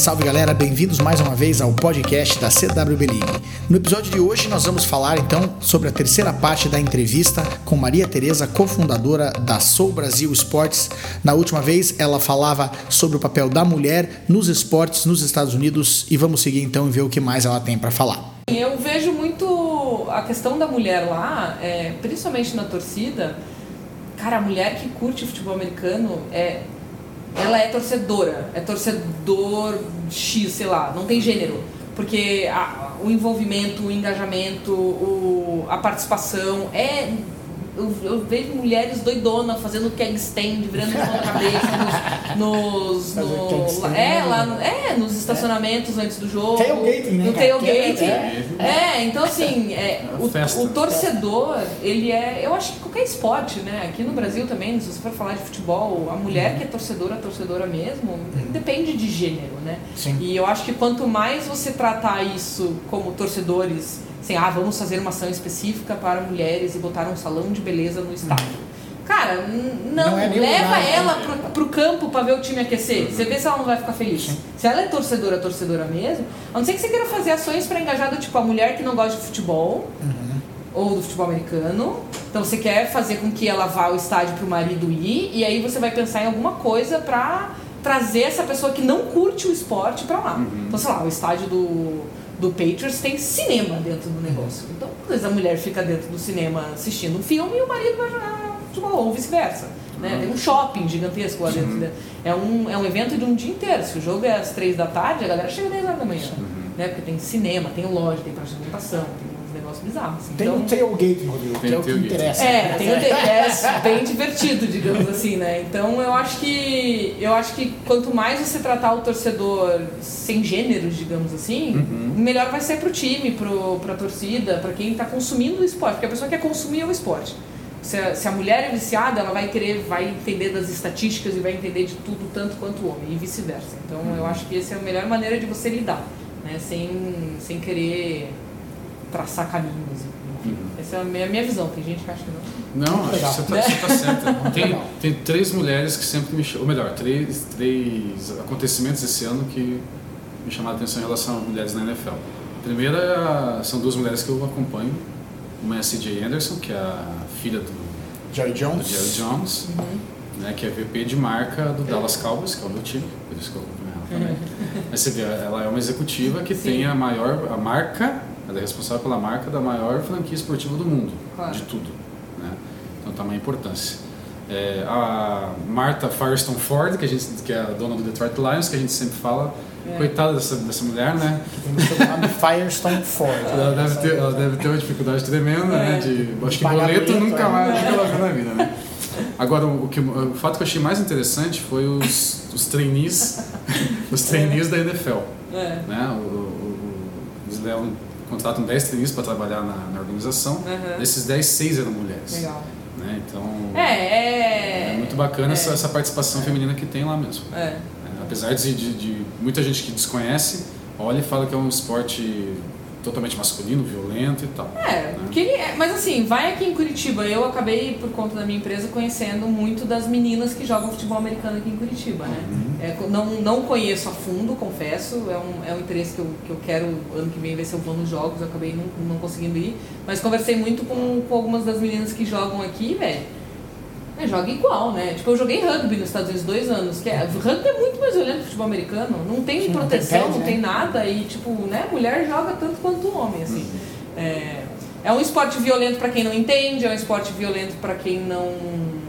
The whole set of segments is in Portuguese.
Salve galera, bem-vindos mais uma vez ao podcast da CWB League. No episódio de hoje nós vamos falar então sobre a terceira parte da entrevista com Maria Tereza, cofundadora da Soul Brasil Esportes. Na última vez ela falava sobre o papel da mulher nos esportes nos Estados Unidos e vamos seguir então e ver o que mais ela tem para falar. Eu vejo muito a questão da mulher lá, é, principalmente na torcida. Cara, a mulher que curte futebol americano é ela é torcedora, é torcedor X, sei lá, não tem gênero. Porque a, o envolvimento, o engajamento, o, a participação é eu, eu, vejo mulheres doidonas fazendo keg stand, virando de ponta cabeça nos. nos no, é, lá no, é, nos estacionamentos é. antes do jogo. Tailgating, né? No tailgate. É, é, então assim, é, o, o, torcedor, ele é. Eu acho que qualquer esporte, né? Aqui no Brasil também, se você for falar de futebol, a mulher que é torcedora, torcedora mesmo, depende de gênero, né? Sim. E eu acho que quanto mais você tratar isso como torcedores assim, ah, vamos fazer uma ação específica para mulheres e botar um salão de beleza no estádio. Cara, não, não é leva lugar, ela né? pro, pro campo para ver o time aquecer. Você vê se ela não vai ficar feliz. Sim. Se ela é torcedora, torcedora mesmo, a não ser que você queira fazer ações para engajar do tipo a mulher que não gosta de futebol. Uhum. Ou do futebol americano. Então você quer fazer com que ela vá ao estádio pro marido ir, e aí você vai pensar em alguma coisa pra trazer essa pessoa que não curte o esporte para lá. Uhum. Então, sei lá, o estádio do do Patriots tem cinema dentro do negócio. Então, às vezes a mulher fica dentro do cinema assistindo um filme e o marido vai jogar futebol, ou vice-versa. Né? Tem um shopping gigantesco lá dentro. Uhum. É, um, é um evento de um dia inteiro. Se o jogo é às três da tarde, a galera chega às 10 horas da manhã. Uhum. Né? Porque tem cinema, tem loja, tem praça de alimentação, tem negócio bizarro. Assim. Tem então, um tailgate, Rodrigo, que é o que interessa. É, tem o é bem divertido, digamos assim, né? Então eu acho que eu acho que quanto mais você tratar o torcedor sem gêneros, digamos assim, uhum. melhor vai ser pro time, pro, pra torcida, para quem está consumindo o esporte, porque a pessoa quer consumir o esporte. Se a, se a, mulher é viciada, ela vai querer, vai entender das estatísticas e vai entender de tudo tanto quanto o homem, e vice-versa. Então uhum. eu acho que essa é a melhor maneira de você lidar, né? Sem, sem querer traçar caminhos. Enfim, uhum. essa é a minha, minha visão. Tem gente que acha que não. Não, acho que você está tá certa. Tem, tem três mulheres que sempre me chamam, ou melhor, três, três acontecimentos esse ano que me chamaram a atenção em relação a mulheres na NFL. A primeira é são duas mulheres que eu acompanho. Uma é a CJ Anderson, que é a filha do Jerry Jones, do Jerry Jones uhum. né, que é VP de marca do Dallas Cowboys, que é o meu time, por isso que eu acompanho ela também. Mas você vê, ela é uma executiva que Sim. tem a maior a marca ela é responsável pela marca da maior franquia esportiva do mundo, claro. de tudo. Né? Então, tamanha importância. É, a Martha Firestone Ford, que, a gente, que é a dona do Detroit Lions, que a gente sempre fala, é. coitada dessa, dessa mulher, né? Tem o nome Firestone Ford. ela, deve ter, ela deve ter uma dificuldade tremenda, né? é. né? De, acho que boleto nunca mais nunca ela viu na vida, né? Agora, o, que, o fato que eu achei mais interessante foi os, os trainees, os trainees da NFL. É. Né? O, o, eles levam contratam 10 trainees para trabalhar na, na organização. Uhum. Desses 10, 6 eram mulheres. Legal. Né? Então, é, é, é muito bacana é, essa, essa, participação feminina que tem lá mesmo. É. é apesar de, de, de, muita gente que desconhece, olha e fala que é um esporte totalmente masculino, violento e tal. É, né? que é, mas assim, vai aqui em Curitiba. Eu acabei, por conta da minha empresa, conhecendo muito das meninas que jogam futebol americano aqui em Curitiba, né? Uhum. É, não, não conheço a fundo, confesso. É um, é um interesse que eu, que eu quero, ano que vem, ver se eu vou nos jogos. Eu acabei não, não conseguindo ir. Mas conversei muito com, com algumas das meninas que jogam aqui, velho é, joga igual, né? Tipo, eu joguei rugby nos Estados Unidos dois anos, que é, rugby é muito mais violento que futebol americano. Não tem Sim, proteção, não tem, pé, não tem né? nada. E, tipo, né? Mulher joga tanto quanto o homem, assim. Uhum. É, é um esporte violento para quem não entende, é um esporte violento para quem não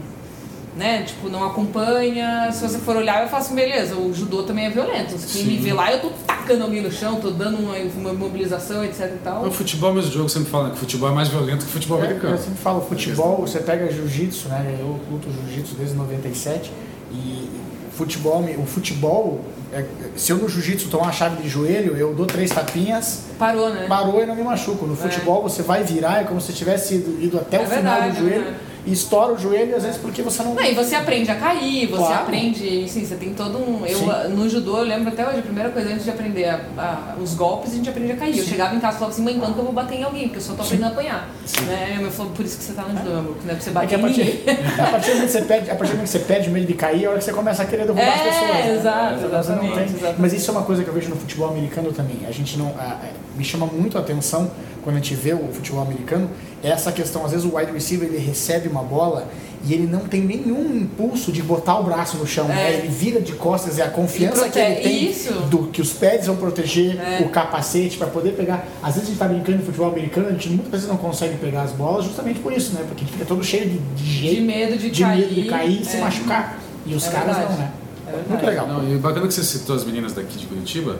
né? Tipo, não acompanha. Se você for olhar, eu faço assim, beleza, o judô também é violento. Quem me vê lá, eu tô tacando alguém no chão, tô dando uma, uma mobilização, etc e tal. O futebol é o mesmo jogo, sempre fala que o futebol é mais violento que o futebol é, americano. Eu sempre falo, futebol, você pega jiu-jitsu, né? Eu luto jiu-jitsu desde 97 e futebol, o futebol, é, se eu no jiu-jitsu tomar uma chave de joelho, eu dou três tapinhas. Parou, né? Parou e não me machuco. No é. futebol, é. você vai virar, é como se tivesse ido, ido até é o verdade, final do joelho. Né? E estoura o joelho, às vezes porque você não. Não, e você aprende a cair, você claro. aprende. Sim, você tem todo um. Eu, no judô, eu lembro até hoje, a primeira coisa antes de aprender a, a, os golpes, a gente aprende a cair. Sim. Eu chegava em casa e falava assim, mãe, quando que eu vou bater em alguém? Porque eu só tô aprendendo a apanhar. Né? Minha mãe falou, por isso que você tá no judô, amor, não é pra você bater é. A partir do momento que você perde, a partir do momento que você perde medo de cair, é a hora que você começa a querer derrubar é, as pessoas. Né? Exato, exatamente, tem, exatamente, Mas isso é uma coisa que eu vejo no futebol americano também. A gente não. A, me chama muito a atenção quando a gente vê o futebol americano, essa questão, às vezes o wide receiver ele recebe uma bola e ele não tem nenhum impulso de botar o braço no chão, é. né? ele vira de costas, é a confiança que ele tem Isso. do que os pés vão proteger é. o capacete para poder pegar. Às vezes a gente está brincando de futebol americano, a gente muitas vezes não consegue pegar as bolas justamente por isso, né? Porque a gente fica todo cheio de, de jeito, de medo de, de cair, medo de cair e se é. machucar. E os é caras verdade. não, né? É Muito legal. Não, e bacana que você citou as meninas daqui de Curitiba,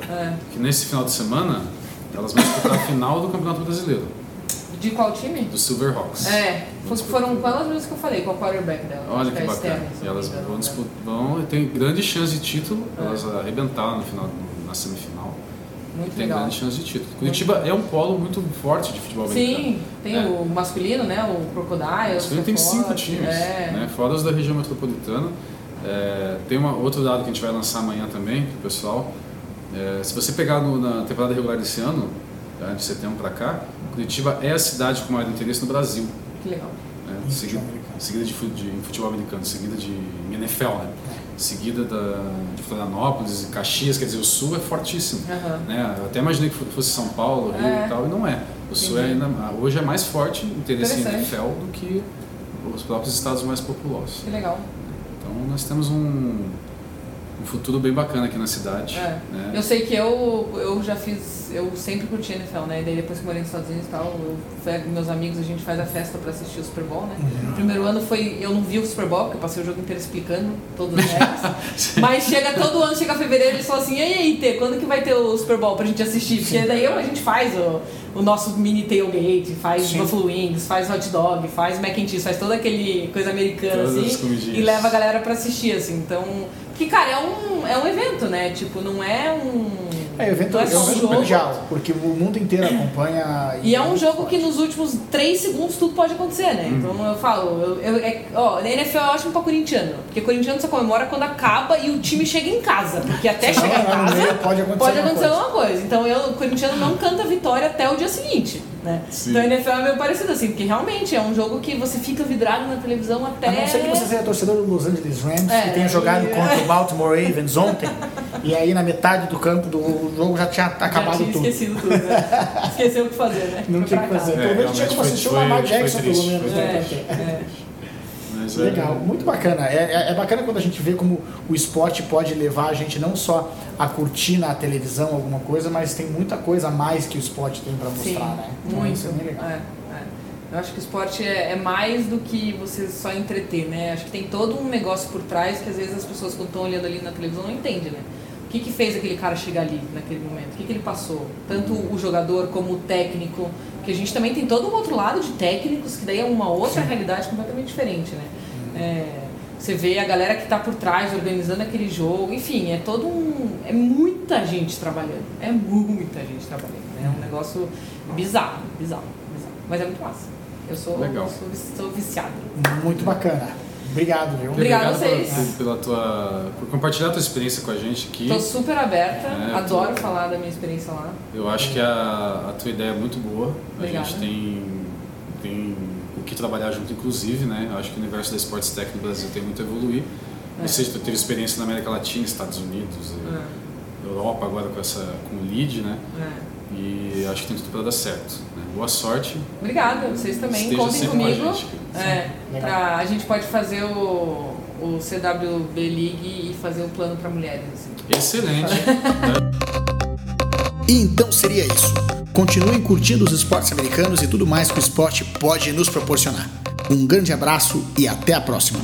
que nesse final de semana elas vão disputar a final do Campeonato Brasileiro. De qual time? Do Silverhawks. É, foram quantas vezes que eu falei, qual quarterback dela? Olha que, bacana. Externa, e elas vão disputar, vão, tem grande chance de título, é. elas arrebentaram no final, na semifinal. Muito tem legal. grande chance de título. Curitiba é um polo muito forte de futebol americano. Sim, tem é. o masculino, né? O Crocodile. O masculino tem cinco times, é. né? Fora os da região metropolitana. É, tem uma, outro dado que a gente vai lançar amanhã também, pro pessoal. É, se você pegar no, na temporada regular desse ano, tá, de setembro para cá, Curitiba é a cidade com maior interesse no Brasil. Que legal. É, seguida, seguida de, de, futebol americano, seguida de NFL, né? Seguida da, de Florianópolis e Caxias, quer dizer, o Sul é fortíssimo. Uhum. Né? Eu até imaginei que fosse São Paulo, Rio é. e tal, e não é. O Sul é ainda, hoje é mais forte interesse em NFL do que os próprios estados mais populosos. Que legal. Então nós temos um, um futuro bem bacana aqui na cidade. É. Né? Eu sei que eu, eu já fiz, eu sempre curti NFL, né? E daí depois que morei nos Estados Unidos e tal, eu, meus amigos, a gente faz a festa para assistir o Super Bowl, né? Uhum. Primeiro ano foi, eu não vi o Super Bowl, porque eu passei o jogo inteiro explicando todas as regras. Mas chega todo ano, chega fevereiro, eles falam assim, e aí, Tê, quando que vai ter o Super Bowl pra gente assistir? Porque daí eu, a gente faz o, o nosso mini tailgate, faz Sim. buffalo wings, faz hot dog, faz mac and cheese, faz toda aquele coisa americana, Todas assim, e leva a galera pra assistir, assim. Então, que, cara, é um, é um evento, né? Tipo, não é um. É, evento, é, é um evento mundial, porque o mundo inteiro acompanha. E, e é um jogo que nos últimos 3 segundos tudo pode acontecer, né? Hum. Então eu falo, eu, eu, é, ó, na NFL é ótimo pra corintiano, porque corintiano só comemora quando acaba e o time chega em casa, porque até chegar em casa pode acontecer, pode acontecer alguma coisa. coisa. Então eu, o corintiano não canta vitória até o dia seguinte. Né? Então a NFL é meio parecido assim, porque realmente é um jogo que você fica vidrado na televisão até. A não ser que você seja torcedor do Los Angeles Rams, é, que tenha jogado e... contra o Baltimore Ravens ontem, e aí na metade do campo do jogo já tinha acabado já tinha tudo. Esquecido tudo, né? Esqueceu o que fazer, né? Não tinha o que fazer. É, pelo menos tinha como assistir o Lamar Jackson, pelo menos. Né? É, é. Mas é Legal, é... muito bacana. É, é, é, bacana quando a gente vê como o esporte pode levar a gente não só a curtir na televisão alguma coisa, mas tem muita coisa a mais que o esporte tem para mostrar, Sim, né? Então, muito. Isso é bem legal. É, é. Eu acho que o esporte é, é, mais do que você só entreter, né? Acho que tem todo um negócio por trás que às vezes as pessoas quando estão olhando ali na televisão não entendem, né? O que, que fez aquele cara chegar ali naquele momento? O que, que ele passou? Tanto o jogador como o técnico, que a gente também tem todo um outro lado de técnicos, que daí é uma outra Sim. realidade completamente diferente, né? É, você vê a galera que está por trás organizando aquele jogo, enfim, é todo um. É muita gente trabalhando. É muita gente trabalhando. Né? É um negócio bizarro, bizarro, bizarro. Mas é muito massa. Eu sou, Legal. sou, sou viciado. Muito bacana. Obrigado, viu? Obrigado, a vocês. Por, pela tua, por compartilhar a tua experiência com a gente aqui. Estou super aberta, é, adoro tô... falar da minha experiência lá. Eu acho que a, a tua ideia é muito boa. Obrigada. A gente tem, tem o que trabalhar junto, inclusive, né? Eu acho que o universo da Sports Tech no Brasil tem muito a evoluir. É. Você teve experiência na América Latina, Estados Unidos, é. Europa agora com essa com o lead, né? É. E acho que tem tudo para dar certo. Né? Boa sorte. Obrigada, vocês também contem comigo. Com a, gente, é, pra, a gente pode fazer o, o CWB League e fazer o plano para mulheres. Assim. Excelente. e então seria isso. Continuem curtindo os esportes americanos e tudo mais que o esporte pode nos proporcionar. Um grande abraço e até a próxima!